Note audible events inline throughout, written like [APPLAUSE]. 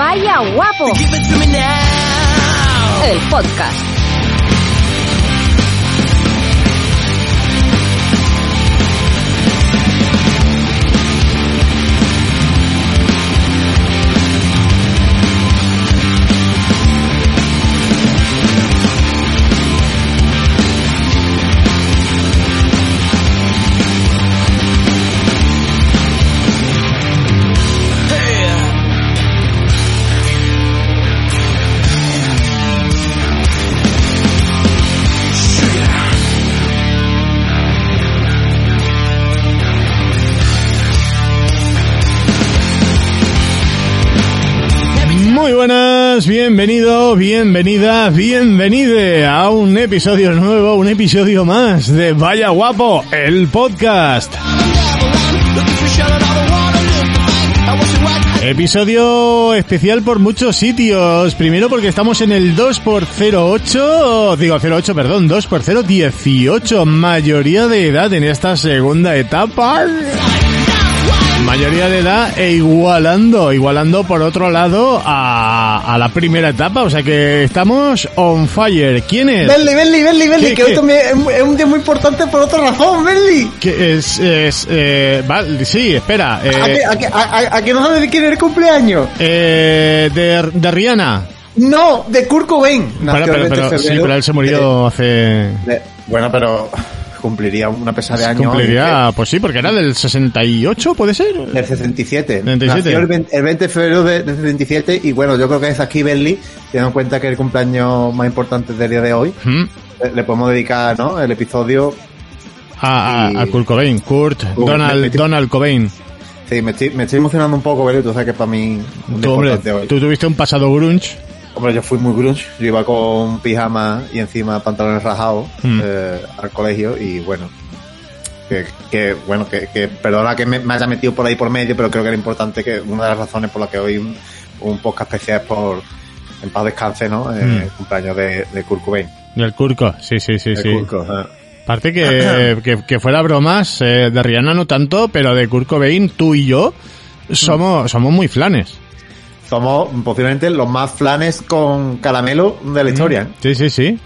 Vaya guapo. El podcast. Bienvenido, bienvenida, bienvenide a un episodio nuevo, un episodio más de Vaya Guapo, el podcast. Episodio especial por muchos sitios. Primero porque estamos en el 2x08, digo 08, perdón, 2x018, mayoría de edad en esta segunda etapa. Mayoría de edad e igualando, igualando por otro lado a, a la primera etapa, o sea que estamos on fire. ¿Quién es? Benly, Benly, Benly, ¿Qué, que hoy también es un- día muy importante por otra razón, Benly. Que es, es, eh, vale, sí, espera, ¿A, eh, a, que, a, a- a que no sabes de quién es el cumpleaños? eh, de, de Rihanna. No, de Kurt Cobain. Pero, Nació el pero, 20 de pero, sí, febrero pero él se murió hace... de- bueno, pero cumpliría una pesa de años. Cumpliría, pues sí, porque era del 68, ¿puede ser? Del 67. 67. Nació el 20, el 20 de febrero de- del 67 y bueno, yo creo que es aquí Benly, teniendo en cuenta que es el cumpleaños más importante del día de hoy, Mm. le, le podemos dedicar ¿no? el episodio. A, a, Y- a Kurt Cobain, Kurt, Donald, Donald Cobain. Sí, me estoy, me estoy emocionando un poco, Benly, tú sabes que para mí Tú, hombre, importante hoy. tú tuviste un pasado grunge. Hombre, yo fui muy grunge. Yo iba con pijama y encima pantalones rajados Mm. eh, al colegio y bueno. Que, que, bueno, que, que perdona que me, me haya metido por ahí por medio, pero creo que era importante que una de las razones por las que hoy un, un podcast especial es por en paz descanse, ¿no? Eh, Mm. El cumpleaños de, de Kurt Cobain. Del Kurko, sí, sí, sí, De sí. Eh. Aparte que, [COUGHS] que, que fuera bromas, eh, de Rihanna no tanto, pero de Kurt Cobain, tú y yo somos, somos muy flanes. Somos posiblemente los más flanes con caramelo de la historia. ¿eh? Sí, sí, sí.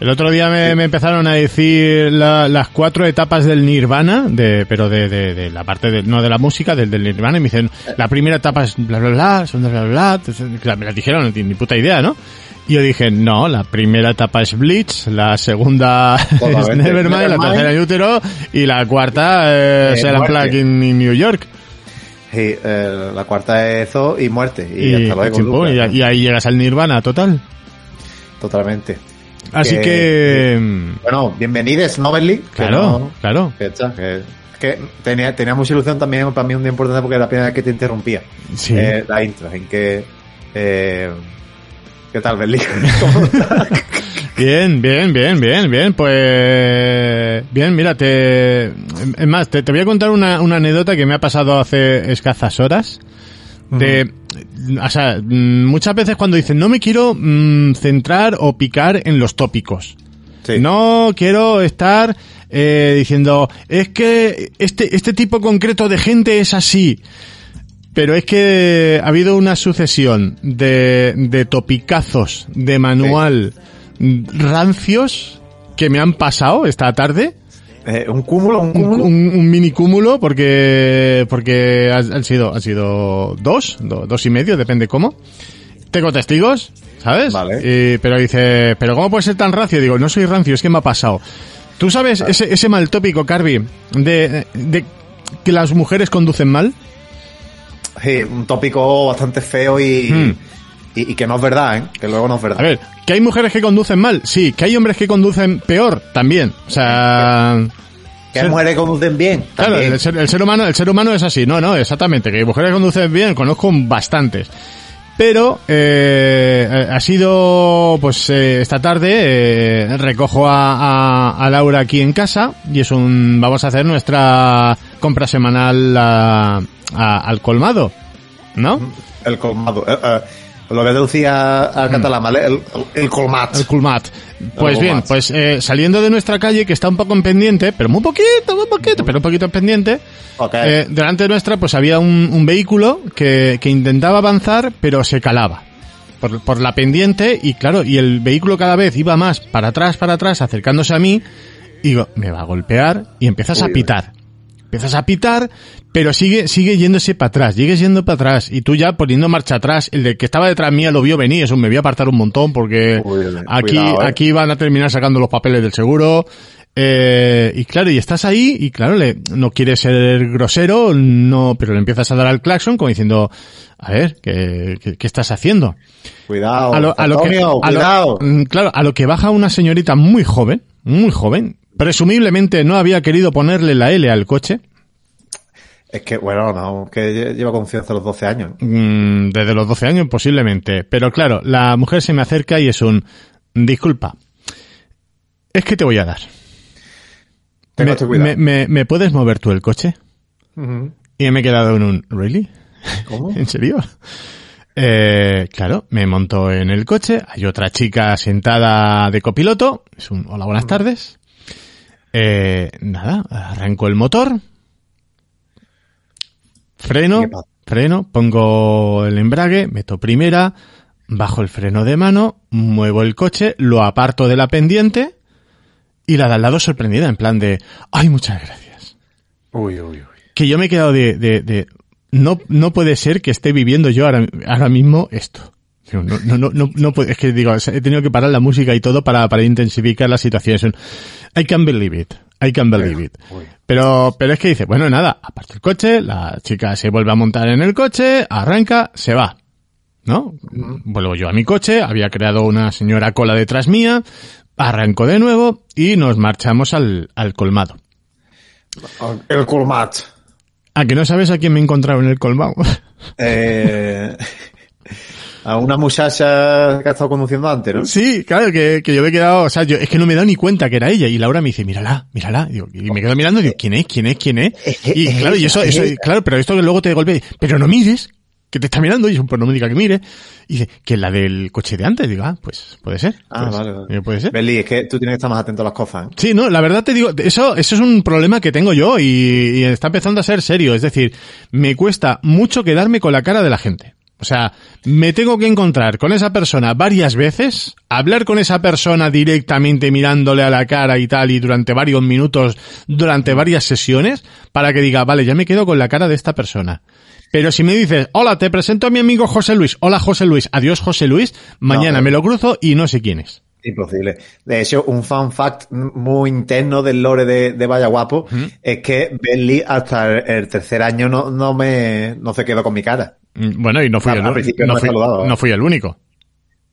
El otro día me, me empezaron a decir la- las cuatro etapas del Nirvana, de, pero de, de, de la parte de, no de la música, del, del Nirvana, y me dicen, la primera etapa es bla bla bla, segunda bla bla bla, me las dijeron, no tiene ni puta idea, ¿no? Y yo dije, no, la primera etapa es Bleach, la segunda es Totalmente. Nevermind, la tercera es Utero, y la cuarta es Eh, in, in New York. Sí, eh, la cuarta es Zo y muerte. Y, Y, hasta luego. y, y ahí llegas al Nirvana, total. Totalmente. Así Que- que... mm, Bueno, bienvenidos, ¿no, Benly? Que Claro, no- claro. que que- tenía, tenía mucha ilusión también para mí un día importante porque era la primera vez que te interrumpía. Sí. Eh, la intro, en que... Eh, ¿Qué tal, Benly? [LAUGHS] [LAUGHS] Bien, bien, bien, bien, bien. Pues bien, mira, te es más, te, te voy a contar una, una anécdota que me ha pasado hace escasas horas. De, o sea, mm, muchas veces cuando dicen no me quiero mm, centrar o picar en los tópicos. Sí. No quiero estar eh, diciendo es que este este tipo concreto de gente es así. Pero es que ha habido una sucesión de, de topicazos de manual rancios que me han pasado esta tarde. Eh, un cúmulo, un cúmulo. un- un mini cúmulo porque, porque han, sido, han sido dos, do- dos y medio, depende cómo. Tengo testigos, ¿sabes? Vale. Y- pero dice, pero ¿cómo puede ser tan rancio? Digo, no soy rancio, es que me ha pasado. ¿Tú sabes ese, ese mal tópico, Carby, de, de que las mujeres conducen mal? Sí, un tópico bastante feo y, Hmm. Y, y que no es verdad, ¿eh? Que luego no es verdad. A ver, ¿que hay mujeres que conducen mal? Sí. ¿Que hay hombres que conducen peor? También. O sea... que hay mujeres que conducen bien. Claro, el ser, el ser humano, el ser humano es así. No, no, exactamente. Que mujeres que conducen bien, conozco bastantes. Pero eh, ha sido, pues eh, esta tarde eh, recojo a, a, a Laura aquí en casa y es un, vamos a hacer nuestra compra semanal a- a- al colmado, ¿no? El colmado. Eh, eh, Lo que traducía al catalán, ¿vale? El, el colmat. El culmat. Pues El bien, pues eh, saliendo de nuestra calle, que está un poco en pendiente, pero muy poquito, muy poquito, pero un poquito en pendiente, eh, delante de nuestra pues había un, un vehículo que, que intentaba avanzar, pero se calaba. Por, por la pendiente, y claro, y el vehículo cada vez iba más para atrás, para atrás, acercándose a mí, y digo, me va a golpear, y empiezas a Uy, pitar. Empiezas a pitar, pero sigue, sigue yéndose para atrás, sigues yendo para atrás, y tú ya poniendo marcha atrás, el de que estaba detrás mía lo vio venir, eso me voy a apartar un montón porque Uy, aquí, cuidado, eh. aquí van a terminar sacando los papeles del seguro, eh, y claro, y estás ahí, y claro, le, no quieres ser grosero, no, pero le empiezas a dar al claxon como diciendo, a ver, ¿qué, qué, qué estás haciendo? Cuidado. a lo, a lo que, Antonio, a cuidado. mm, claro, a lo que baja una señorita muy joven, muy joven, presumiblemente no había querido ponerle la L al coche, Es que, bueno, no, que lleva confianza a los 12 años. Mm, desde los 12 años posiblemente. Pero claro, la mujer se me acerca y es un, disculpa, es que te voy a dar. Me, cuidado. me- me- me puedes mover tú el coche? Y me he quedado en un, ¿really? ¿Cómo? [LAUGHS] ¿En serio? Eh, claro, me monto en el coche, hay otra chica sentada de copiloto, es un, hola, buenas tardes. Eh, nada, arranco el motor, freno, freno, pongo el embrague, meto primera, bajo el freno de mano, muevo el coche, lo aparto de la pendiente y la de al lado sorprendida, en plan de, ay, muchas gracias Uy, uy, uy. que yo me he quedado de, de, de- no, no puede ser que esté viviendo yo ahora, ahora mismo esto. No, no, no, no, no puede- es que digo, he tenido que parar la música y todo para, para intensificar la situación. I can believe it. I can believe it. Pero, pero es que dice, bueno, nada, aparte el coche, la chica se vuelve a montar en el coche, arranca, se va. ¿No? Vuelvo yo a mi coche, había creado una señora cola detrás mía, arranco de nuevo y nos marchamos al, al colmado. El colmat. ¿A que no sabes a quién me he encontrado en el colmado? Eh, [LAUGHS] a una muchacha que ha estado conduciendo antes, ¿no? Sí, claro, que, que yo me he quedado, o sea, yo, es que no me he dado ni cuenta que era ella. Y Laura me dice, mírala, mírala. Y, digo, y me quedo mirando y digo, ¿quién es? ¿Quién es? ¿Quién es? Y Es claro, y eso, eso, claro, pero esto que luego te golpea, pero no mires, que te está mirando. Y yo, pues no me diga que mire. Y dice, que es la del coche de antes. Digo, ah, pues puede ser. Ah, Pues, vale, vale. eh, Puede ser. Beli, es que tú tienes que estar más atento a las cosas. ¿eh? Sí, no, la verdad te digo, eso, eso es un problema que tengo yo y, y está empezando a ser serio. Es decir, me cuesta mucho quedarme con la cara de la gente. O sea, me tengo que encontrar con esa persona varias veces, hablar con esa persona directamente mirándole a la cara y tal, y durante varios minutos, durante varias sesiones, para que diga, vale, ya me quedo con la cara de esta persona. Pero si me dices, hola, te presento a mi amigo José Luis, hola José Luis, adiós José Luis, mañana No, me lo cruzo y no sé quién es. Imposible. De hecho, un fun fact muy interno del lore de, de Vaya Guapo es que Bentley hasta el, el tercer año no, no me, no se quedó con mi cara. Mm, Bueno, y no fui, Al- el, al principio no fui- saludaba. no fui el único.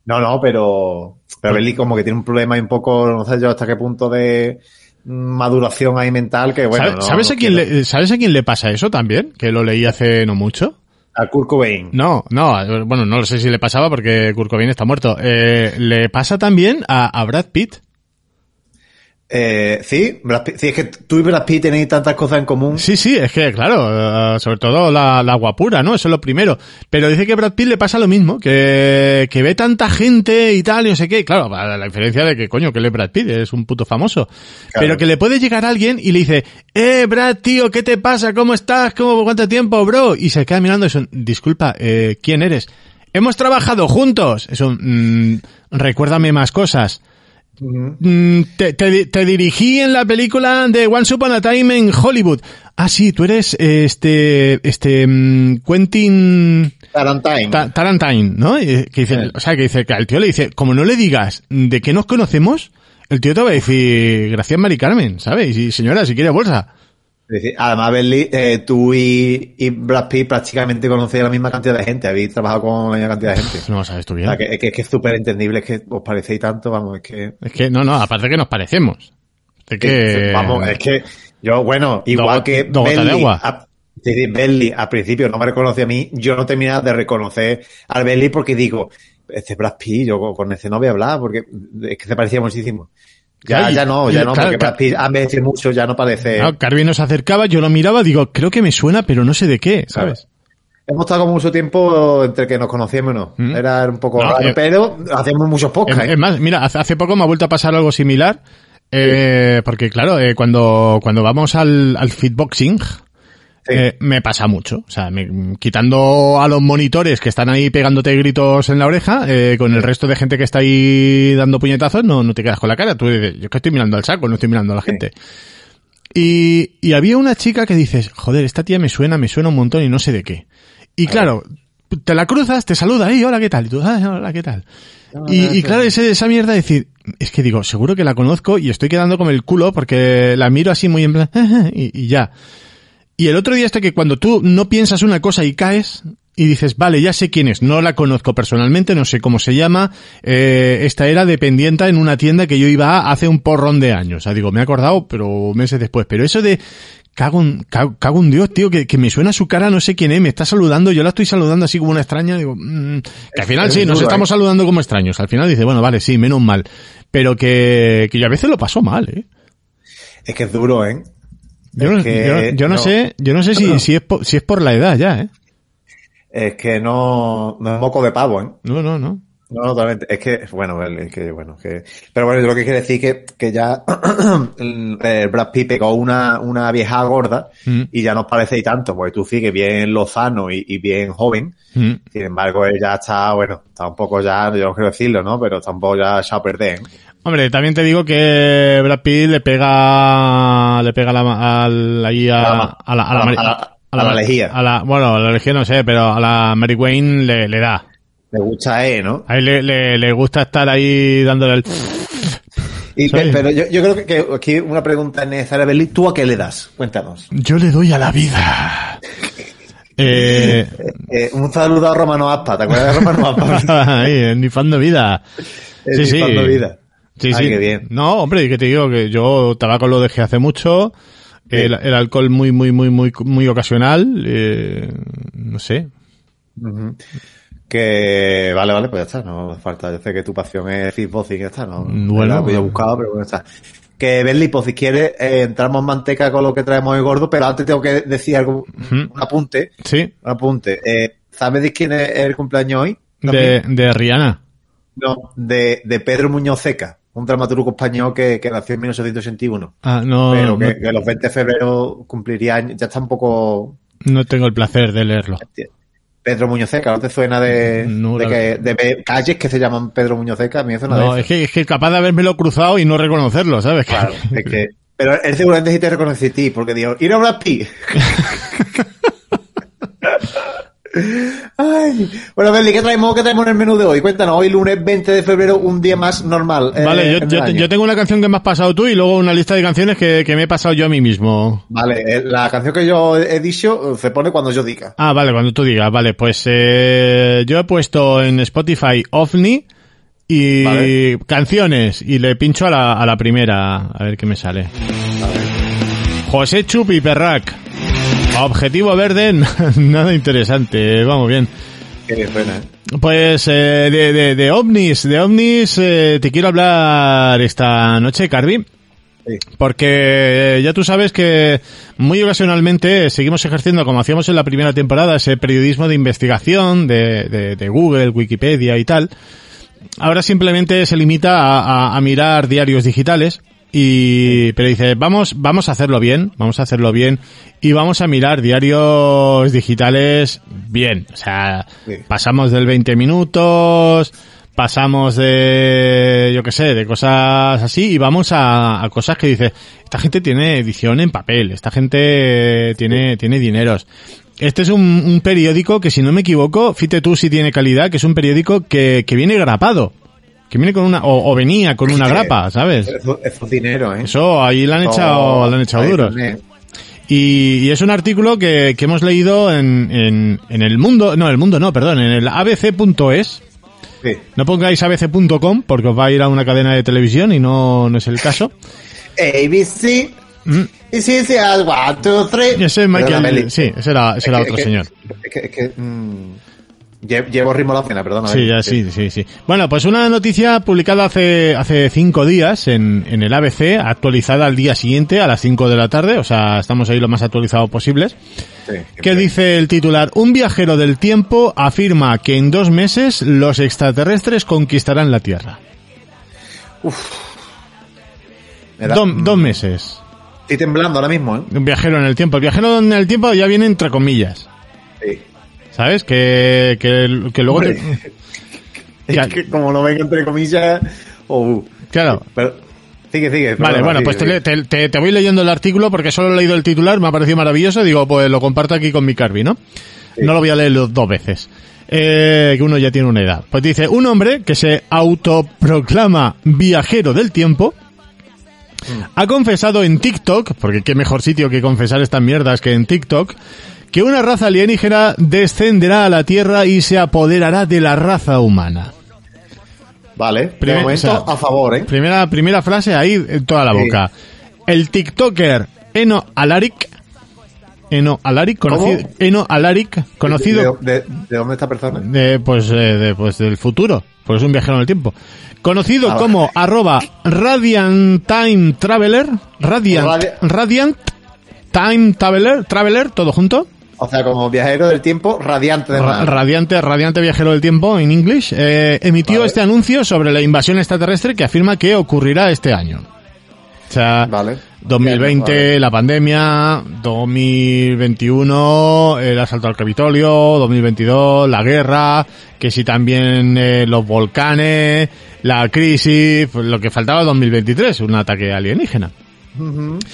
No, no, pero, pero Bentley como que tiene un problema y un poco, no sé yo hasta qué punto de maduración ahí mental que bueno. ¿Sabe- no- ¿Sabes, a quién quiero. le, ¿Sabes a quién le pasa eso también? Que lo leí hace no mucho. A Kurt Cobain. No, no, eh, bueno, no lo sé si le pasaba porque Kurt Cobain está muerto. Eh, le pasa también a, a Brad Pitt. Eh, sí, Brad Pitt- sí, es que tú y Brad Pitt tenéis tantas cosas en común. Sí, sí, es que, claro, eh, sobre todo la, la guapura, ¿no? Eso es lo primero. Pero dice que Brad Pitt le pasa lo mismo, que, que ve tanta gente y tal, y no sé qué. Claro, la la diferencia de que, coño, que él es Brad Pitt, es un puto famoso. Pero que le puede llegar alguien y le dice, eh, Brad, tío, ¿qué te pasa? ¿Cómo estás? ¿Cómo, cuánto tiempo, bro? Y se queda mirando y son, disculpa, eh, ¿quién eres? Hemos trabajado juntos. Eso, mm, recuérdame más cosas. Mm, te, te te dirigí en la película de Once Upon a Time en Hollywood. Ah, sí, tú eres eh, este, este, mm, Quentin Tarantine. Ta- Tarantine, ¿no? Y Que dice, Sí. o sea, que dice, que al tío le dice, como no le digas de que nos conocemos, el tío te va a decir, gracias Mari Carmen, ¿sabes? Y señora, si quiere bolsa. Es decir, Además, Bentley, eh, tú y, y Brad Pitt prácticamente conocéis a la misma cantidad de gente, habéis trabajado con la misma cantidad de gente. No lo sabes tú O bien. sea, que, es que es que es súper entendible, es que os parecéis tanto, vamos, es que... Es que, no, no, aparte que nos parecemos. De que, Vamos, es que yo, bueno, igual que de Bentley, agua. a- sí, al principio no me reconoce a mí, yo no terminaba de reconocer al Bentley porque digo, este Brad Pitt, yo con- con ese no voy a hablar porque es que se parecía muchísimo. Ya, ya no, ya no, claro, porque ha envejecido mucho, ya no parece... Claro, Carvin nos acercaba, yo lo miraba, digo, creo que me suena, pero no sé de qué, ¿sabes? hemos estado como mucho tiempo entre que nos conocíamos no. Mm. Era un poco No, raro, eh, pero hacíamos muchos podcasts. Es, ¿eh? es más, mira, hace, hace poco me ha vuelto a pasar algo similar. eh, porque claro, eh, cuando, cuando vamos al, al fitboxing. Eh, me pasa mucho. O sea, me- quitando a los monitores que están ahí pegándote gritos en la oreja, eh, con el resto de gente que está ahí dando puñetazos, no, no te quedas con la cara. Tú dices, yo es que estoy mirando al saco, no estoy mirando a la gente. Y, y había una chica que dices, joder, esta tía me suena, me suena un montón y no sé de qué. Y claro, te la cruzas, te saluda, y hola, ¿qué tal? Y tú, "Ah, hola, ¿qué tal? Y, y claro, ese- esa mierda de decir, es que digo, seguro que la conozco y estoy quedando con el culo porque la miro así muy en plan, [LAUGHS] y, y ya. Y el otro día está que cuando tú no piensas una cosa y caes y dices, vale, ya sé quién es, no la conozco personalmente, no sé cómo se llama, eh, esta era dependienta en una tienda que yo iba a hace un porrón de años. O sea, digo, me he acordado, pero meses después. Pero eso de, cago en, cago, cago en Dios, tío, que, que me suena su cara, no sé quién es, me está saludando, yo la estoy saludando así como una extraña, digo, mm, que al final Es sí, nos duro, estamos ¿eh? saludando como extraños. Al final dice, bueno, vale, sí, menos mal. Pero que, que yo a veces lo paso mal, eh. Es que es duro, ¿eh? Yo, no, que yo, yo no, no. sé, yo no sé si, si es por, si es por la edad ya, eh. Es que no, no es moco de pavo, ¿eh? No, no, no. No, no, totalmente. Es que, bueno, es que, bueno, que, pero bueno, yo lo que quiero decir que, que ya [CLEARS THROAT] el, Brad Pitt pegó una, una vieja gorda Mm. y ya nos parece y tanto, porque tú sigues bien lozano y, y bien joven. Mm. Sin embargo, él ya está, bueno, está un poco ya, yo no quiero decirlo, ¿no? Pero está un poco ya echado a perder. ¿eh? Hombre, también te digo que Brad Pitt le pega, le pega la, al, ahí a, A la- a la, a la, a la- la- lejía. a la- bueno, a la lejía no sé, pero a la Mary Wayne le, le da. Me gusta, ¿eh? ¿no? A él le, le, le gusta estar ahí dándole el... Y, Pero yo, yo creo que, que aquí una pregunta necesaria, Berli, ¿tú a qué le das? Cuéntanos. Yo le doy a la vida. [LAUGHS] Eh, Eh, un saludo a Romano Aspa, ¿te acuerdas de Romano Aspa? [LAUGHS] ahí, en mi fan de vida. Sí, sí. Nifando Vida. Sí, Ay, sí. qué bien. No, hombre, que te digo que yo tabaco lo dejé hace mucho. Sí. El, el alcohol muy, muy, muy, muy, muy ocasional. Eh, no sé. Que vale, vale, pues ya está, no falta. Yo sé que tu pasión es fitboxing y ya está, ¿no? Mm, bueno. Que yo he buscado, pero bueno, está. Que Berli, pues si quieres, eh, entramos en manteca con lo que traemos hoy gordo, pero antes tengo que decir algo, un apunte, Sí, un apunte. Eh, ¿Sabes de quién es el cumpleaños hoy? de, de Rihanna. No, de, de Pedro Muñoz Ceca, un dramaturgo español que, que nació en 1981. Ah, no, pero que, no, que los 20 de febrero cumpliría años, ya está un poco no tengo el placer de leerlo. Pedro Muñozeca, ¿no te suena de, No, de, que, de calles que se llaman Pedro Muñozeca? A mí me suena No, de es que, es que capaz de habérmelo cruzado y no reconocerlo, ¿sabes? Claro, [LAUGHS] es que... Pero él seguramente sí te reconoce a ti, porque dijo, ir a Brad Pitt. [LAUGHS] Ay. Bueno, Berli, ¿qué traemos, ¿qué traemos en el menú de hoy? Cuéntanos, hoy lunes 20 de febrero, un día más normal. eh, Vale, yo, tengo una canción que me has pasado tú y luego una lista de canciones que, que me he pasado yo a mí mismo. Vale, eh, la canción que yo he dicho eh, se pone cuando yo diga. Ah, vale, cuando tú digas. Vale, pues eh, yo he puesto en Spotify OVNI y Vale. canciones y le pincho a la, a la primera a ver qué me sale. José Chupi Perrac. Objetivo verde, [LAUGHS] nada interesante. Vamos bien. ¿eh? Pues eh, de, de, de ovnis, de ovnis eh, te quiero hablar esta noche, Carvi. Sí. Porque ya tú sabes que muy ocasionalmente seguimos ejerciendo, como hacíamos en la primera temporada, ese periodismo de investigación de, de, de Google, Wikipedia y tal. Ahora simplemente se limita a, a- a mirar diarios digitales y pero dice vamos vamos a hacerlo bien vamos a hacerlo bien y vamos a mirar diarios digitales bien o sea Sí. pasamos del 20 minutos pasamos de yo qué sé de cosas así y vamos a, a cosas que dice esta gente tiene edición en papel esta gente tiene tiene dineros este es un, un periódico que si no me equivoco fíjate tú si tiene calidad que es un periódico que, que viene grapado que viene con una o, o venía con una grapa sabes Eso, es dinero, ¿eh? eso ahí le han echado le han echado duros y, y es un artículo que, que hemos leído en, en, en el mundo, no, el mundo no, perdón, en el abc.es. Sí. No pongáis abc.com porque os va a ir a una cadena de televisión y no, no es el caso. [LAUGHS] ABC, Mm. y sí, sí, one, two, three. Ese es. Michael, sí, ese era, ese Es era que- otro es que- señor. Es que, es que, mm, Llevo ritmo a la cena, perdona. Sí, ya, sí, sí, sí. Bueno, pues una noticia publicada hace, hace cinco días en, en el ABC, actualizada al día siguiente a las 5 de la tarde, o sea, estamos ahí lo más actualizado posibles. Sí, ¿Qué dice el titular? Un viajero del tiempo afirma que en dos meses los extraterrestres conquistarán la Tierra. Do- mm, dos meses. Estoy temblando ahora mismo, ¿eh? Un viajero en el tiempo. El viajero en el tiempo ya viene entre comillas. Sí. ¿Sabes? Que, que, que luego te... [LAUGHS] Es que como lo ven entre comillas... oh, Claro. pero, sigue, sigue. Vale, bueno, sigue, pues te, sigue. te- te- te voy leyendo el artículo porque solo he leído el titular, me ha parecido maravilloso, digo, pues lo comparto aquí con mi Carby, ¿no? No lo voy a leer dos veces. Eh, que uno ya tiene una edad. Pues dice, un hombre que se autoproclama viajero del tiempo, ha confesado en TikTok, porque qué mejor sitio que confesar estas mierdas que en TikTok, que una raza alienígena descenderá a la Tierra y se apoderará de la raza humana. Vale, Primer- de momento o sea, a favor, ¿eh? Primera, primera frase ahí en toda la Sí. boca. El TikToker Eno Alaric, Eno Alaric, conocido, ¿Cómo? Eno Alaric, conocido ¿De, de, de dónde esta persona? de, pues, eh, de, pues del futuro, pues es un viajero en el tiempo. Conocido Ah, como arroba Radiant Time Traveler, Radiant, Radi- Radiant Time Traveler, Traveler, todo junto. O sea, como viajero del tiempo radiante de Ra-. Radiante, radiante viajero del tiempo en inglés, eh, emitió Vale. este anuncio sobre la invasión extraterrestre que afirma que ocurrirá este año. O sea, Vale. 2020, Vale. la pandemia, 2021, el asalto al Capitolio, 2022, la guerra, que si también eh, los volcanes, la crisis, pues lo que faltaba 2023, un ataque alienígena.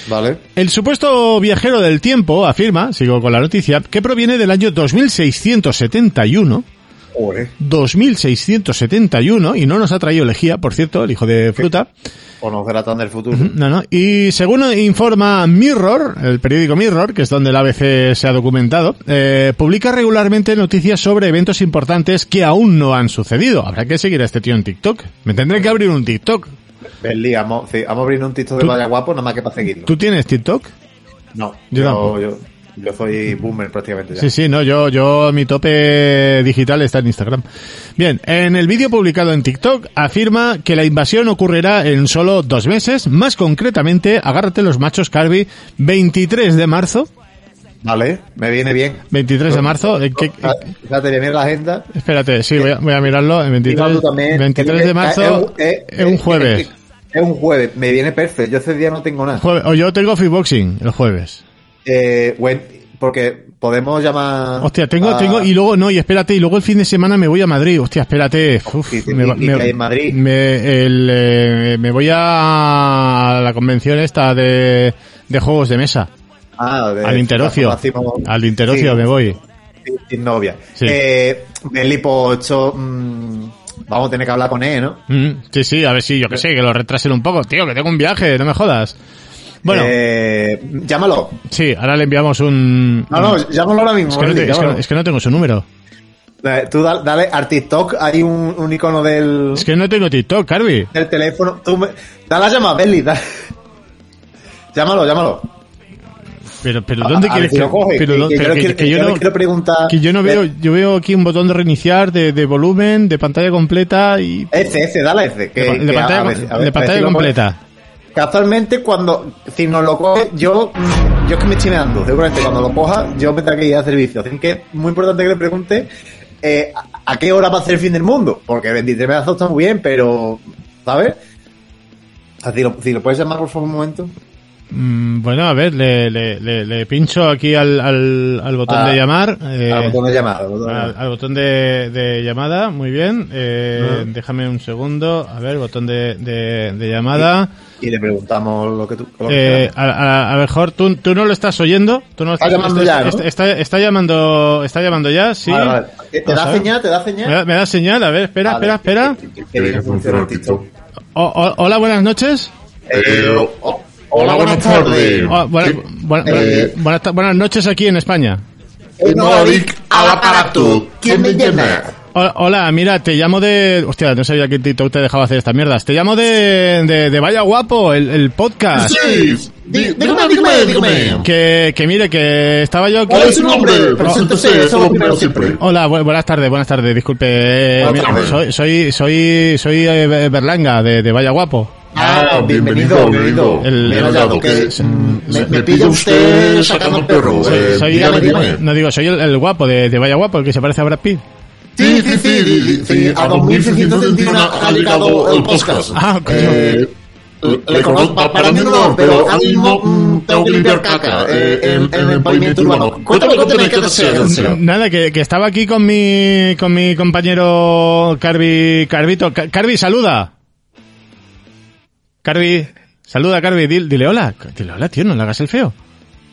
Vale. El supuesto viajero del tiempo afirma, sigo con la noticia, que proviene del año 2671, Joder. 2671, y no nos ha traído lejía, por cierto, el hijo de fruta. O no será tan del futuro. No, no. Y según informa Mirror, el periódico Mirror, que es donde el ABC se ha documentado, eh, publica regularmente noticias sobre eventos importantes que aún no han sucedido. Habrá que seguir a este tío en TikTok. Me tendré que abrir un TikTok. Benly, vamos, sí, vamos a abrir un TikTok de vaya guapo, nada más que para seguirlo. ¿Tú tienes TikTok? No, Yo yo, tampoco. yo, yo soy boomer prácticamente ya. Sí, sí, no, yo, yo, mi tope digital está en Instagram. Bien, en el vídeo publicado en TikTok afirma que la invasión ocurrirá en solo dos meses, más concretamente, agárrate los machos Carby, 23 de marzo, Vale, me viene bien. 23 de marzo, eh, voy a mirar la agenda. espérate, sí, voy a, voy a mirarlo, el Y 23, tú también. 23 de marzo, Es, es un jueves. Es, un jueves, me viene perfecto. Yo ese día no tengo nada. Jueves- o yo tengo Freeboxing el jueves. Eh, bueno, porque podemos llamar. Hostia, tengo, a- tengo, y luego, no, y espérate, y luego el fin de semana me voy a Madrid. Hostia, espérate. Uf, ¿Y- y- me, y qué en Madrid? me- el, eh, me voy a la convención esta de, de juegos de mesa. Ah, de- al Interocio. Al Interocio sí, me voy. Sin, sin novia. Sí. Eh, pues, esto, mm, vamos a tener que hablar con él, ¿no? Mm, sí, sí, a ver si, yo que sé, que lo retrasen un poco. Tío, que tengo un viaje, no me jodas. Bueno, Eh, llámalo. sí, ahora le enviamos un... No, no, llámalo ahora mismo. es, que no Benly, te- es que no- llámalo. es que no tengo su número. Eh, Tú dale, dale al TikTok, hay un, un icono del, Es que no tengo TikTok, Carby. del teléfono. Tú me, dale la llamada, Benly. dale. [LAUGHS] Llámalo, llámalo. Pero, pero ¿dónde A- a quieres si que, lo coge, pero que- que pero que- quiero- que yo yo no, quiero preguntar- que yo no veo, yo veo aquí un botón de reiniciar, de, de volumen, de pantalla completa y Ese, ese, dale ese. Que, de, de pantalla, a a de a pantalla si completa. Casualmente, cuando, si nos lo coge, yo, yo es que me estoy meando. Seguramente cuando lo coja, yo me tengo que ir a servicio. Así que es muy importante que le pregunte, eh, a, a qué hora va a ser el fin del mundo. Porque 23 pedazos está muy bien, pero, ¿sabes? Así lo, si lo puedes llamar por favor un momento. Mm, bueno, a ver, le, le, le, le pincho aquí al, al, al botón Ah, de llamar. eh, al botón de llamada. al botón de al, llamada. al botón de, de llamada, muy bien. Eh, Ah. Déjame un segundo. A ver, botón de, de, de llamada. Y le preguntamos lo que tú. lo que Eh, a, a mejor tú, tú no lo estás oyendo. Tú no Está estás- llamando está, ya, ¿no? está, está- está llamando, está llamando ya, sí. Vale, vale. ¿Te, da señal? ¿Te da Me señal? da, me da señal, a ver, espera, Vale. espera, espera. Que- que-. O- o- hola, buenas noches. Eh, oh, hola, buenas tardes. Oh, buena- buena- Eh. buena- buenas, noches aquí en España. Hola, hola, mira, te llamo de... Hostia, no sabía que TikTok te dejaba hacer estas mierdas. Te llamo de, de, de Vaya Guapo, el, el podcast. Sí, dí- dígame, dígame, dígame. Que, que mire, que estaba yo. ¿Cuál es su nombre? Preséntese, eso es lo primero siempre. Hola, bu- buenas tardes, buenas tardes, disculpe. eh, Buenas mira, tardes. soy, soy, soy, soy eh, Be- Berlanga, de, de Vaya Guapo. Ah, bienvenido, bienvenido. El- el- hallado, que mm, me, me pilla usted sacando el perro. Eh, Soy, dígame, dígame. no digo, soy el, el guapo de, de Vaya Guapo, el que se parece a Brad Pitt. Sí, sí, sí, sí, sí, a 2671 ha llegado el podcast. Ah, coño. Eh, le conozco, pa- para mí no, pero ahora mismo mm, tengo que limpiar caca eh, en, en el pavimento urbano. Cuéntame, cuéntame, ¿qué desea? desea? Nada, que, que estaba aquí con mi, con mi compañero Carvi, Carvito. Ca- Carvi, saluda. Carvi, saluda, Carvi, dile, dile hola. Dile hola, tío, no le hagas el feo.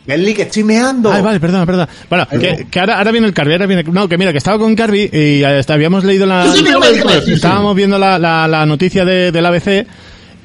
Kelly, que estoy meando. Ay, vale, perdona, perdona. Bueno, que, que ahora, ahora viene el Carvi, ahora viene... No, que mira, que estaba con Carvi y hasta habíamos leído la... Sí, sí, sí. Estábamos viendo la, la, la noticia de, del ABC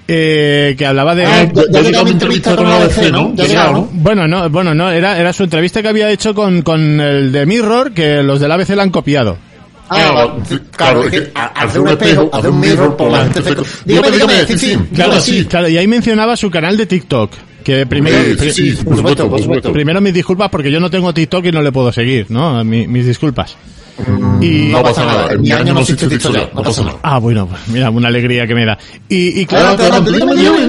eh, que hablaba de... Ah, ya, mi entrevista con la ABC, ¿no? Ya ¿no? Bueno, no, bueno, no, era, era su entrevista que había hecho con, con el de Mirror, que los del ABC la han copiado. Ah, claro, es que hacer un espejo, hacer un mirror por la gente. Dígame, dígame, sí, sí, claro, sí. Claro, y ahí mencionaba su canal de TikTok. Que primero, pri- sí, sí, por supuesto, por supuesto. primero mis disculpas porque yo no tengo TikTok y no le puedo seguir, ¿no? Mi- mis disculpas. Y, No pasa nada, en mi año no existe ya, no pasa nada. Ah, bueno, pues mira, una alegría que me da. Y, y claro,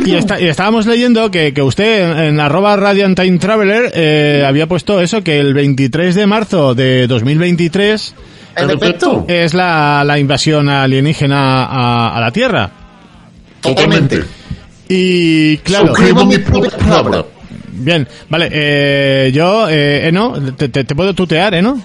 y, está- y estábamos leyendo que, que usted en, en arroba Radiant Time Traveler eh, había puesto eso, que el 23 de marzo de 2023 Es la, la invasión alienígena a, a la Tierra. totalmente. Y claro, propias palabras. bien, vale, eh, yo, eh, Eno, te, te, te puedo tutear, Eno?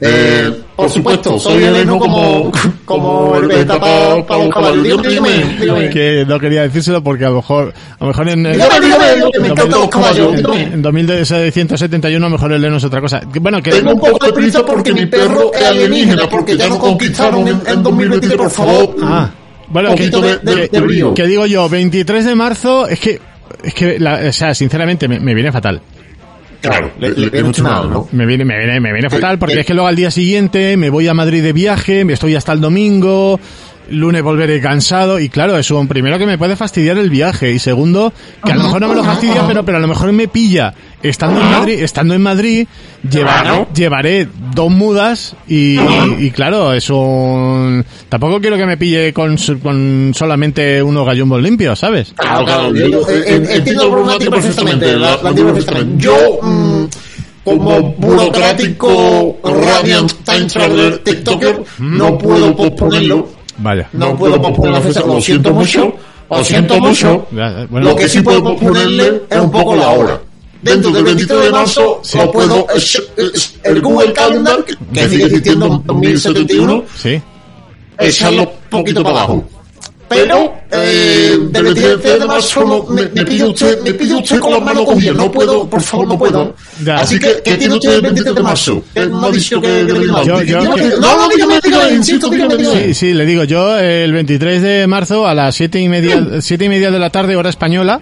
Eh, por supuesto, soy heleno como, como el beta para pa los caballos. Dígame. Que no quería decírselo porque a lo mejor, a lo mejor en, en, Dígame, dígame, dígame, me encantan los caballos. Dígame. en 2171 a lo mejor el Eno es otra cosa. Bueno, que... Tengo un poco de prisa porque mi perro es alienígena, porque ya nos conquistaron en, en 2023, por favor. Ah, bueno, Un que, poquito de- de- que- de brío. que digo yo, 23 de marzo, es que, es que, la- o sea, sinceramente me, me viene fatal. Claro, le, le viene mucho mal, ¿no? Me viene, me viene, me viene fatal porque eh. es que luego al día siguiente me voy a Madrid de viaje, me estoy hasta el domingo, lunes volveré cansado y claro, eso, primero que me puede fastidiar el viaje y segundo, que a lo mejor no me lo fastidia, pero, pero a lo mejor me pilla estando en Madrid, estando en Madrid, llevar- Claro. llevaré dos mudas y, y claro, es un, tampoco quiero que me pille con, su- con solamente unos gallumbos limpios, ¿sabes? Claro, claro, yo, yo, eh, eh, entiendo perfectamente, la, la entiendo perfectamente. Yo, mm, como burocrático Radiant Time Traveler TikToker, no puedo posponerlo, Vaya. no puedo posponer la fecha, lo siento mucho, lo siento mucho. Ya, Bueno, Lo que sí puedo posponerle es un poco la hora. Dentro del 23 de marzo Sí. lo puedo, es- es- el Google Calendar, que- que sigue existiendo en 2071, sí. echarlo un poquito para abajo. Pero, eh, del 23 de marzo no, me, me pide usted, me pide usted con las manos cogidas, no puedo, por favor, no puedo. Ya. Así que, ¿qué tiene usted el 23 de marzo? Que no ha dicho que. Yo- yo- No, no, dígame, dígame, insisto, dígame, dígame. Sí, sí, le digo, yo el 23 de marzo a las siete y media, siete y media de la tarde, hora española,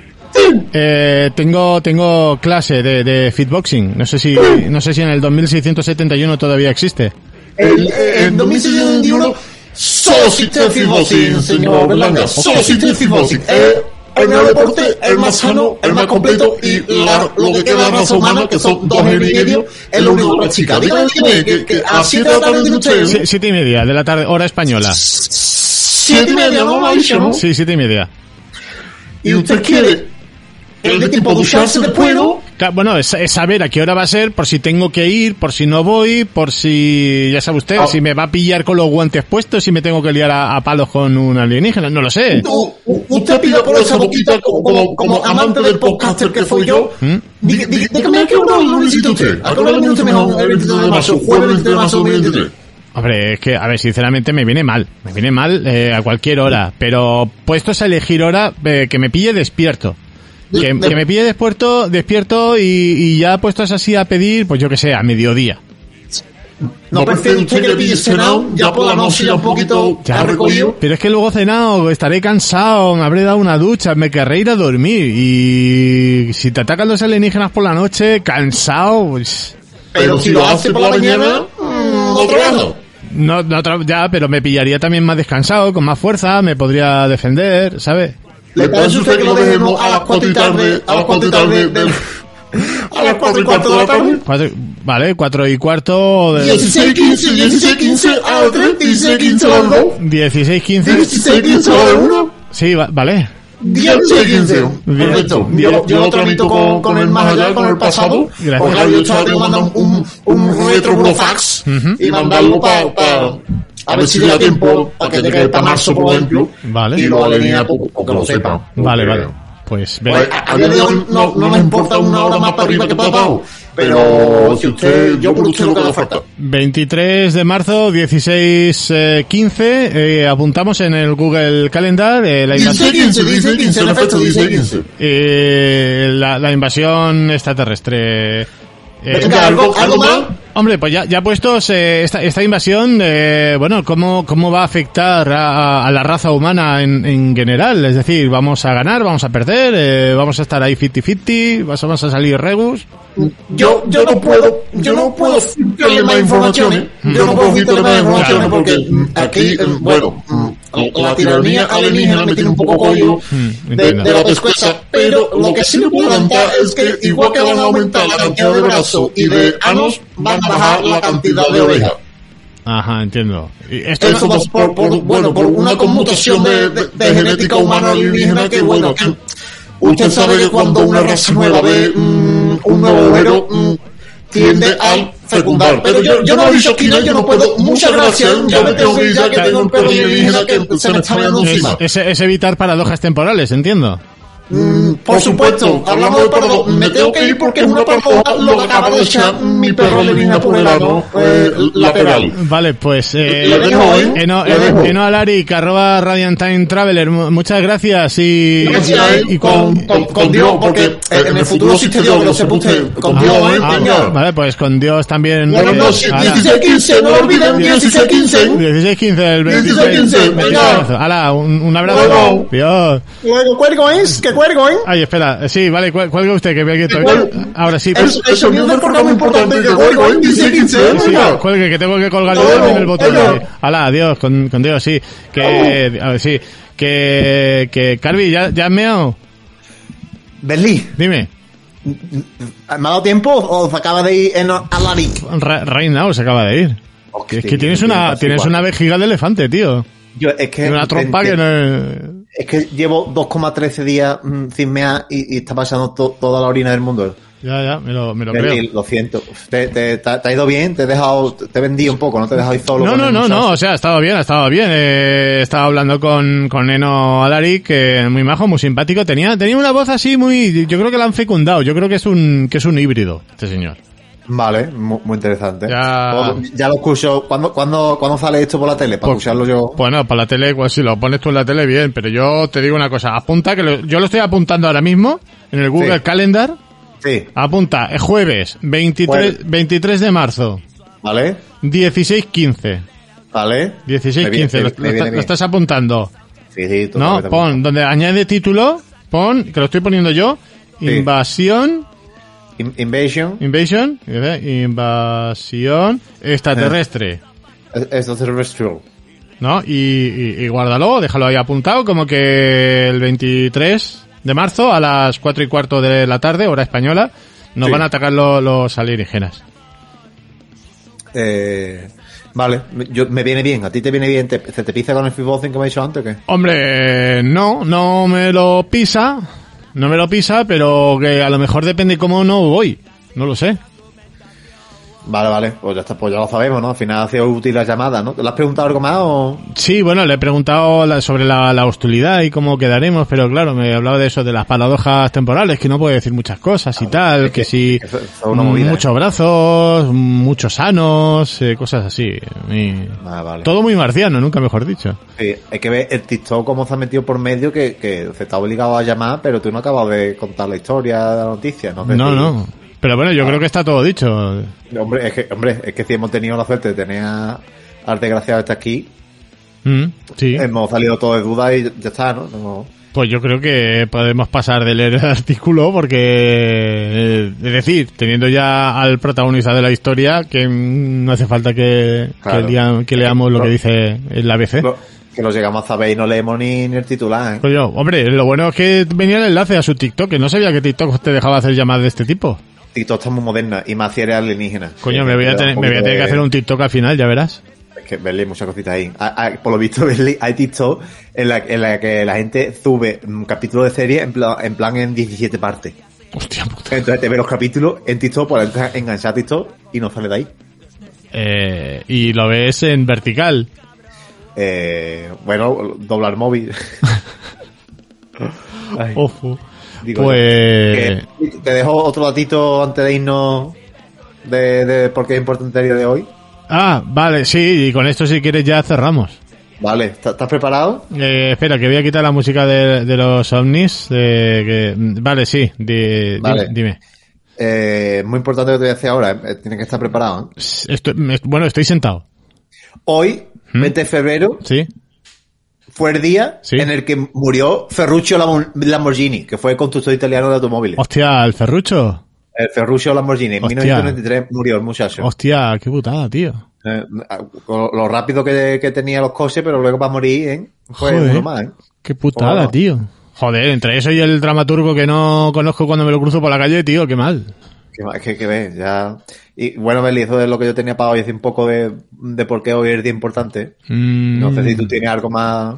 eh, tengo, tengo clase de, de fitboxing. No sé si, no sé si en el 2671 todavía existe. El, eh, en 2061 solo el fitboxing, señor Berlanga, solo fitboxing. Eh, el mejor deporte, el más sano, el más completo y la, lo que queda de raza humana, que son dos y medio, es lo único que practica. Dígame, que, que a siete de la tarde tiene usted, Sie- Siete y media de la tarde, hora española. siete y media, no lo ha dicho, ¿no? Sí, siete y media. Y usted quiere el de tiempo ducharse después, ¿no? Bueno, es, es saber a qué hora va a ser, por si tengo que ir, por si no voy, por si, ya sabe usted, Ah. si me va a pillar con los guantes puestos, si me tengo que liar a, a palos con un alienígena, no lo sé. U- Usted pide por esa boquita como, como, como amante del podcaster que soy yo. Diga- Dígame a qué hora lo necesita usted. ¿A qué hora lo necesita mejor el 23 de marzo? Jueves 23 de marzo de 2023. Hombre, es que, a ver, sinceramente me viene mal. Me viene mal eh, a cualquier hora. Pero puestos a elegir hora, eh, que me pille despierto. Que, que me pille despierto, despierto y, y ya puestos así a pedir, pues yo que sé, a mediodía. No prefiere usted que le pille cenado, ya por la noche ya un poquito Ya. recogido. Pero es que luego cenado, estaré cansado, me habré dado una ducha, me querré ir a dormir. Y si te atacan los alienígenas por la noche, cansado, pues... Pero si lo hace por la mañana, mm, no trabaja. No, no ya, pero me pillaría también más descansado, con más fuerza, me podría defender, ¿sabes? ¿Le parece a usted que lo dejemos a las cuatro y tarde, [LAUGHS] [LAUGHS] a las cuatro y tarde del... A las cuatro y cuarto de la tarde? Cuatro- vale, cuatro y cuarto de 16, 15, 16, 15 a las 3, 16, 15 a las 2, 16, 15. 16, 15 a las 1, Sí, va- vale. 16, 15. Bien. Perfecto. Yo, yo lo tramito con, con el más allá, con el pasado. Gracias. Con Javier Chávez tengo que mandar un, un y mandarlo para... Pa, a ver si le da tiempo para que llegue para marzo, por ejemplo. Vale. Y lo alinea porque lo sepa. Vale, vale. Pues, Pues, a, a día de hoy no, no nos importa una hora más para arriba que para abajo. Pero si usted, yo por usted lo que le falta. 23 de marzo, 16, eh, 15, eh, apuntamos en el Google Calendar eh, la, 16, invasión, 15, 16, 15, en efecto, 16, 15. eh, la, la invasión extraterrestre. Eh, Venga, algo, algo más. Hombre, pues ya, ya puestos eh, esta, esta invasión, eh, bueno, ¿cómo, ¿cómo va a afectar a, la raza humana en, en general? Es decir, ¿vamos a ganar, vamos a perder, eh, vamos a estar ahí 50-50, ¿Vas- vamos a salir regus? Yo, yo no puedo, yo no puedo darle más informaciones. Yo no puedo darle más informaciones porque aquí, mm, bueno, mm, la tiranía alienígena me tiene un poco Mm, de, de la pescueza, pero lo que sí le puedo adelantar es que igual que van a aumentar la cantidad de brazos y de anos, van a bajar la cantidad de orejas. Ajá, entiendo. Y esto Esto por, por, bueno, por una conmutación de, de- de genética humana alienígena que, bueno, que usted sabe que cuando una raza nueva ve mm, un nuevo mm, tiende a fecundar. Pero yo, yo no he dicho que no, yo no puedo. Muchas gracias. Yo me tengo que ir ya que tengo el perro alienígena que se me está viendo es, encima. es- es evitar paradojas temporales, entiendo. Mm, por supuesto, hablamos de paradoja. Me tengo que ir porque es una paradoja lo que acaba de echar mi perro alienígena por el ano eh, lateral. Vale, pues eh, Le dejo, ¿eh? Eno, dejo. Eno Alaric, arroba Radiant Time Traveler, mu- muchas gracias y, Gracias, eh, y con, con, con Dios, porque eh, en el futuro existe Dios, que lo sepa usted. Con Dios, ¿eh? Ah, Venga. vale, pues con Dios también. Bueno, eh, no, ala. 16-15, no olviden 16-15. 16, 15, el 26, 16, 15, 26 venga. de marzo. Ala, un, un abrazo. Luego. Dios. Luego cuelgo, ¿eh? Que cuelgo, ¿eh? Ay, espera, sí, vale, cuel- cuelga usted, que vea que estoy. cuelgo. Ahora sí, pues, el sonido del programa importante que cuelgo, ¿eh? 16-15, sí, venga. cuelgue, que tengo que colgar yo también el botón. Ala, adiós, con, con Dios, sí. Que, a ver, sí. Que, que, Calvi, ¿ya, ya has meado? Berlí, Dime. ¿me ha dado tiempo o se acaba de ir en Alaric? Right now se acaba de ir. Que es que Hostia, tienes tío, una, tienes igual. una vejiga de elefante, tío. Yo, es que, Y una trompa en- que no Es que llevo 2,13 días mm, sin mear y, y está pasando to- toda la orina del mundo. Ya, ya, me lo, me lo creo. lo siento. Te, te, te, ha ido bien, te he dejado, te he vendido un poco, no te he dejado ir solo. No, no, no, no, o sea, ha estado bien, ha estado bien. Eh, estaba hablando con, con Eno Alaric, que muy majo, muy simpático. Tenía, tenía una voz así muy, yo creo que la han fecundado. Yo creo que es un, que es un híbrido, este señor. Vale, muy, muy interesante. Ya- Pues, ya lo escucho. ¿Cuándo, cuándo, ¿Cuándo sale esto por la tele? Para Pues- escucharlo yo. Bueno, para la tele, pues si lo pones tú en la tele, bien, pero yo te digo una cosa, apunta que lo- yo lo estoy apuntando ahora mismo en el Google Sí. Calendar. Sí, Apunta, es jueves, 23, Jueves. 23 de marzo, ¿vale? 16-15. ¿Vale? 16-15, Me viene- lo, está- estás apuntando. Sí, sí, No, totalmente. pon, donde añade título, pon, que lo estoy poniendo yo, Sí. invasión, In- Invasion. invasion, ¿eh? invasión extraterrestre, Es, es terrestrial. ¿no? Y, y, y guárdalo, déjalo ahí apuntado, como que el 23 de marzo a las 4 y cuarto de la tarde, hora española, nos Sí. van a atacar lo- los alienígenas. Eh, vale, yo, me viene bien. ¿A ti te viene bien? ¿Te, ¿Se te pisa con el fitboxing que me he dicho antes o qué? Hombre, no, no me lo pisa, no me lo pisa, pero que a lo mejor depende cómo no voy, no lo sé. Vale, vale, pues ya está, pues ya lo sabemos, ¿no? Al final ha sido útil la llamada, ¿no? ¿Le has preguntado algo más o...? Sí, bueno, le he preguntado la- sobre la, la hostilidad y cómo quedaremos, pero claro, me hablaba de eso, de las paradojas temporales, que no puede decir muchas cosas y tal, que, es una movida, muchos brazos, muchos sanos, eh, cosas así. Y- Ah, vale. Todo muy marciano, nunca mejor dicho. Sí, hay que ver el TikTok cómo se ha metido por medio que, que se está obligado a llamar, pero tú no acabas de contar la historia la noticia, ¿no? No, no. Pero bueno, yo creo que está todo dicho. Hombre, es que, hombre, es que si hemos tenido la suerte de tener a- al desgraciado este aquí, Mm, sí. hemos salido todos de dudas y ya está, ¿no? No- Pues yo creo que podemos pasar de leer el artículo porque, eh, es decir, teniendo ya al protagonista de la historia, que no hace falta que, Claro. que, lea- que leamos lo que dice el ABC. Lo- que los llegamos a saber y no leemos ni, ni el titular, ¿eh? Coño, hombre, lo bueno es que venía el enlace a su TikTok, que no sabía que TikTok te dejaba hacer llamadas de este tipo. TikTok está muy moderna y más si eres alienígena. Coño, me voy a tener, me voy a tener que hacer un TikTok al final, ya verás. Es que Berly, hay muchas cositas ahí. Ah, ah, por lo visto, [LAUGHS] Berly, hay TikTok en la, en la que la gente sube un capítulo de serie en plan, en plan en 17 partes. Hostia puta. Entonces te ve los capítulos en TikTok, por entrar, enganchar a TikTok y no sale de ahí. Eh, y lo ves en vertical. Eh, bueno, doblar móvil. [LAUGHS] Ojo. Digo Pues... que- te dejo otro datito antes de irnos de, de por qué es importante el día de hoy. Ah, vale, sí, y con esto si quieres ya cerramos. Vale, ¿estás preparado? Eh, espera, que voy a quitar la música de, de los ovnis. eh, que, vale, sí, di- Vale. dime. Eh, muy importante lo que te voy a decir ahora, eh, tienes que estar preparado. ¿eh? Estoy- bueno, estoy sentado. Hoy, 20 de febrero, ¿Sí? Fue el día Sí. en el que murió Ferruccio Lam- Lamborghini, que fue el constructor italiano de automóviles. Hostia, el ferrucho. El Ferruccio Lamborghini, en Hostia. 1993 murió el muchacho. Hostia, qué putada, tío. Eh, lo rápido que, que tenía los coches, pero luego para morir, ¿eh? Fue Joder. más, ¿eh? Qué putada, tío. Joder, entre eso y el dramaturgo que no conozco cuando me lo cruzo por la calle, tío, qué mal. Que, ma- que, que ves, ya. Y bueno, Beli, eso es lo que yo tenía para hoy, decir un poco de, de por qué hoy es día importante. Mm, No sé si tú tienes algo más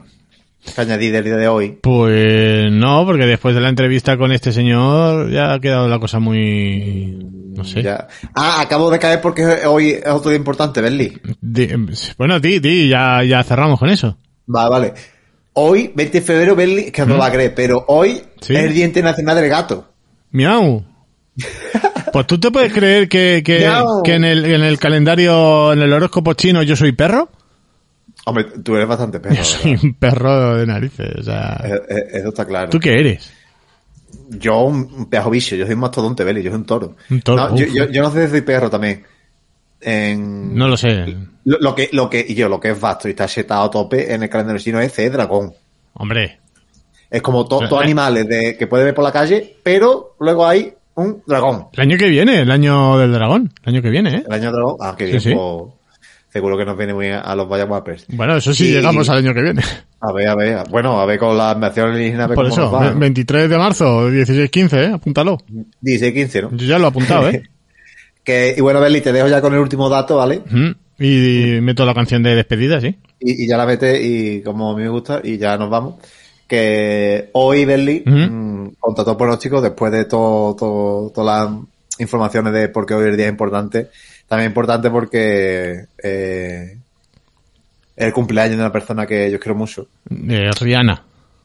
que añadir del día de hoy. Pues no, porque después de la entrevista con este señor ya ha quedado la cosa muy... No sé. Ya. Ah, acabo de caer porque hoy es otro día importante, Berli. Di- bueno, ti, ti, ya, ya cerramos con eso. Vale, vale. Hoy, 20 de febrero, Berli, es que no lo va a creer, pero hoy ¿Mm? Sí. es el Día Internacional del Gato. Miau. [LAUGHS] Pues tú te puedes creer que, que, que en, el, en el calendario, en el horóscopo chino, yo soy perro. Hombre, tú eres bastante perro. [LAUGHS] Yo soy un perro de narices. O sea. Eh, eh, Eso está claro. ¿tú qué eres? Yo un pedazo bicho, yo soy un mastodonte, Berli, yo soy un toro. Un toro, No, yo, uf. yo, yo no sé si soy perro también. En... No lo sé. Lo, lo que, lo que, y yo, lo que es vasto y está setado a tope en el calendario chino es C, dragón. Hombre, Es como to- Eh, todos animales de, que puede ver por la calle, pero luego hay un dragón. el año que viene, el año del dragón. El año que viene, ¿eh? El año dragón, ah, qué bien, sí. pues, seguro que nos viene muy a, los Vaya Wapers. Bueno, eso sí, Y- llegamos al año que viene. A ver, a ver, bueno, a ver con la invasión alienígena, Por eso, nos va, ¿no? 23 de marzo, 16-15, ¿eh? Apúntalo. 16, 15, ¿no? Yo ya lo he apuntado, ¿eh? [LAUGHS] que, y bueno, Berli, te dejo ya con el último dato, ¿vale? Y meto la canción de despedida, ¿sí? Y, y ya la mete y como a mí me gusta y ya nos vamos. Que hoy Berli, Ujú. mm, contra todo pronóstico, después de todo, todo, todas las informaciones de por qué hoy el día es importante, también importante porque eh, es el cumpleaños de una persona que yo quiero mucho. Rihanna.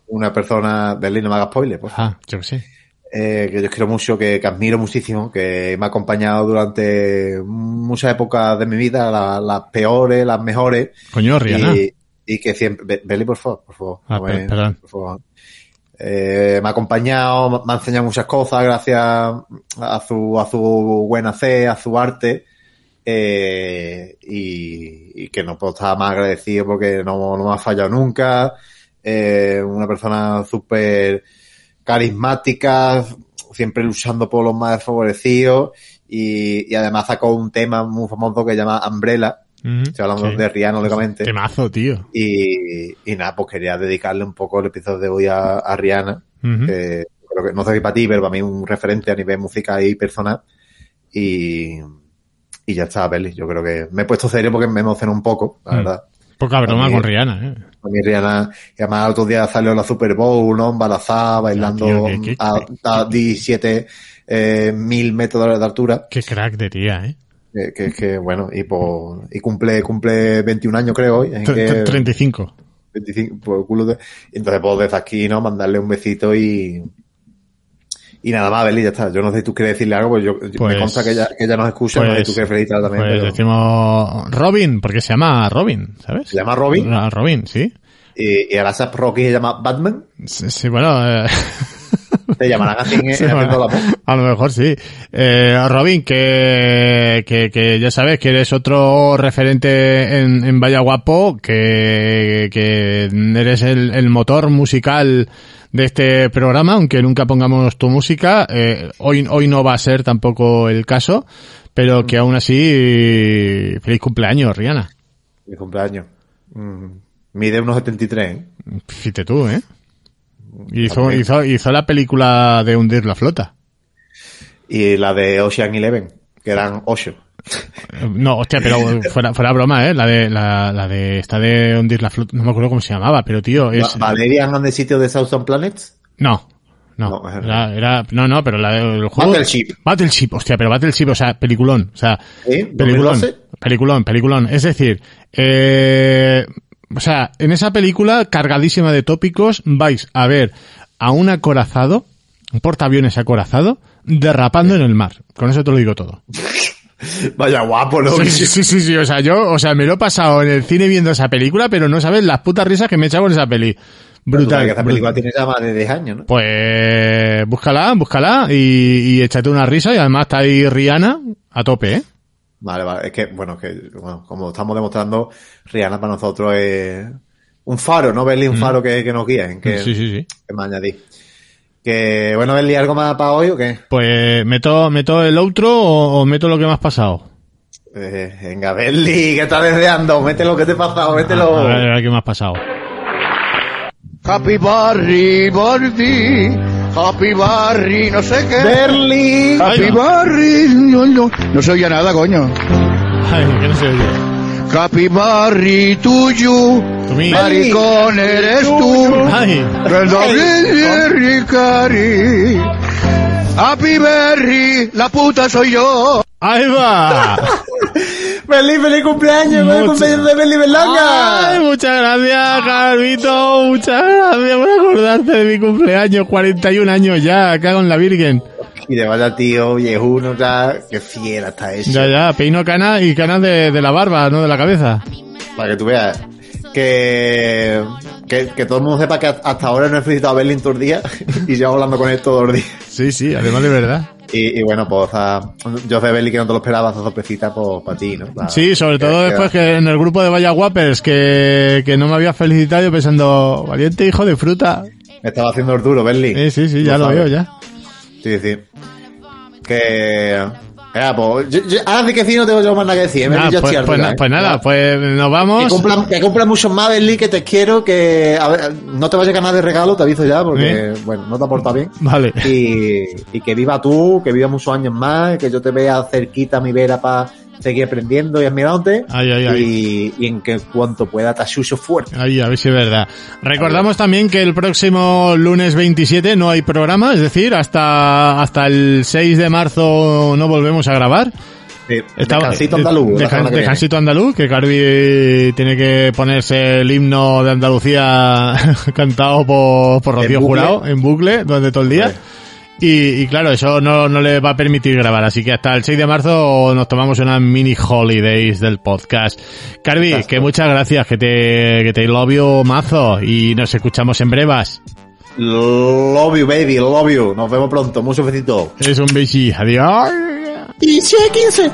Una persona, Berli, no me hagas spoiler, pues. Ah, yo qué sé. eh, que yo quiero mucho, que, que admiro muchísimo, que me ha acompañado durante muchas épocas de mi vida, la- las peores, las mejores. Coño, Rihanna. Y, y que siempre, Be- Beli, por favor, por favor. Ah, per- perdón. por favor. Eh, me ha acompañado, me ha enseñado muchas cosas gracias a su, a su buena fe, a su arte. Eh, y, y que no puedo estar más agradecido porque no, no me ha fallado nunca. Eh, una persona súper carismática, siempre luchando por los más desfavorecidos. Y, y además sacó un tema muy famoso que se llama Umbrella. Ujú. Estoy hablando Sí. de Rihanna, lógicamente. Temazo, tío. Y, y nada, pues quería dedicarle un poco el episodio de hoy a, a Rihanna. Ujú. que creo que, no sé si para ti, pero para mí un referente a nivel musical y personal. Y, y ya está, Beli. Yo creo que me he puesto serio porque me emocionó un poco, la Mm. verdad. Poca broma con Rihanna, ¿eh? A mí Rihanna, y además otro día salió la Super Bowl, ¿no? Embarazada, bailando tío, qué- qué- a, a 17 eh, mil metros de altura. Qué crack de tía, ¿eh? Que, que, que, bueno, y pues, y cumple, cumple 21 años creo Tre- que- tre- 35. 25, por culo de... Entonces, pues desde aquí, ¿no? Mandarle un besito y... Y nada más, Beli, ya está. Yo no sé si tú quieres decirle algo, pues yo, Pues- me consta que ella, que ella nos escucha, no sé si pues- tú quieres felicitarla también, Pues pero decimos Robin, porque se llama Robin, ¿sabes? se llama Robin, Ah, Robin, sí. y, y ahora Sap Rocky se llama Batman, Sí, sí, bueno, eh, [LAUGHS] te llamarán así en, [LAUGHS] sí, en bueno, a lo mejor sí. Eh, Robin, que, que, que ya sabes que eres otro referente en, en Vaya Guapo, que, que eres el, el motor musical de este programa, aunque nunca pongamos tu música. Eh, hoy, hoy no va a ser tampoco el caso, pero que aún así, feliz cumpleaños, Rihanna. Mi cumpleaños. Mm, Mide unos 73, ¿eh? Fíjate tú, ¿eh? Hizo, hizo, hizo la película de hundir la flota. Y la de Ocean Eleven, que eran 8. No, hostia, pero [LAUGHS] fuera, fuera broma, ¿eh? La de, la, la de, esta de hundir la flota, no me acuerdo cómo se llamaba, pero tío, es... ¿Valerian on the Sitio de Southern Planets? No, no, No, era- no, no, pero la del juego... Battleship. Battleship, hostia, pero Battleship, o sea, peliculón, o sea, ¿Sí? peliculón, ¿2012? peliculón, peliculón. Es decir, eh, o sea, en esa película cargadísima de tópicos vais a ver a un acorazado, un portaaviones acorazado, derrapando en el mar. Con eso te lo digo todo. [LAUGHS] Vaya guapo, ¿no? Sí, sí, sí, sí, sí, o sea, yo, o sea, me lo he pasado en el cine viendo esa película, pero no sabes las putas risas que me he echado con esa peli. Brutal. que esta película tiene ya más de 10 años, ¿no? Pues búscala, búscala y, y échate una risa y además está ahí Rihanna a tope, ¿eh? Vale, vale. Es que, bueno, que, bueno, como estamos demostrando, Rihanna para nosotros es un faro, ¿no? Berli, un faro que, que nos guía, en que, Mm. Sí, sí, sí. que me añadí. Que, bueno, Berli, ¿algo más para hoy o qué? Pues meto, meto el outro o, o meto lo que me has pasado. Eh, venga, Berli, que estás deseando, mete lo que te he pasado, mételo. A ver, a ver qué me has pasado. Happy Barry, Barry, Happy Barry, no sé qué. Berli. Happy. Barry, no, no, no se oye nada, coño. Ay, que no se oye. Happy Barry, tuyo. Maricón eres tú. Berry, cari. Happy Berry, la puta soy yo. ahí va. Feliz, feliz cumpleaños, feliz cumpleaños de Berli Ay, Berlanga. muchas gracias, Carvito. Muchas gracias por acordarte de mi cumpleaños. 41 años ya, cago en la Virgen. Y de vaya tío, viejuno, ya, qué fiera está eso. Ya, ya, peino canas y canas de, de la barba, no de la cabeza. Para que tú veas. Que, que, que todo el mundo sepa que hasta ahora no he felicitado a Berlín todos los días [LAUGHS] y llevo hablando con él todos los días. Sí, sí, además de verdad. Y, y bueno, pues, yo sé Berlín que no te lo esperaba, esa sorpresita pues, para ti, ¿no? Sí, sobre todo que- después que en el grupo de Vaya Guapers que, que no me había felicitado yo pensando, valiente hijo de fruta. Me estaba haciendo el duro, Berlín. Sí, sí, sí, ya lo sabes. veo ya. Sí, sí. Que... Ya, pues, yo, yo- ahora sí que sí no tengo yo más nada que decir. Berlín, yo pues, pues na- ¿eh? pues nada, pues nos Que vamos. que cumplan muchos más, Berlín, que te quiero, que a ver, no te vayas a ganar de regalo, te aviso ya, porque, ¿Eh? bueno, no te aporta bien. Vale. Y, y que viva tú, que viva muchos años más, que yo te vea cerquita a mi vera para seguir aprendiendo y admirándote. Ay, ay, ay. Y, y en que cuanto pueda te asuso fuerte. Ahí, a ver si es verdad. Recordamos también que el próximo lunes 27 no hay programa, es decir, hasta, hasta el 6 de marzo no volvemos a grabar. Sí, descansito andaluz. Deja- descansito andaluz, que Carvi tiene que ponerse el himno de Andalucía [LAUGHS] cantado por, por Rocío. Jurado en bucle durante todo el día. Hombre. Y, y claro, eso no, no le va a permitir grabar, así que hasta el 6 de marzo nos tomamos unas mini holidays del podcast. Carvi, que muchas gracias, que te, que te love you mazo y nos escuchamos en brevas. Love you, baby, love you. Nos vemos pronto. Muchos besitos. Es un besi, adiós. Y si hay 15.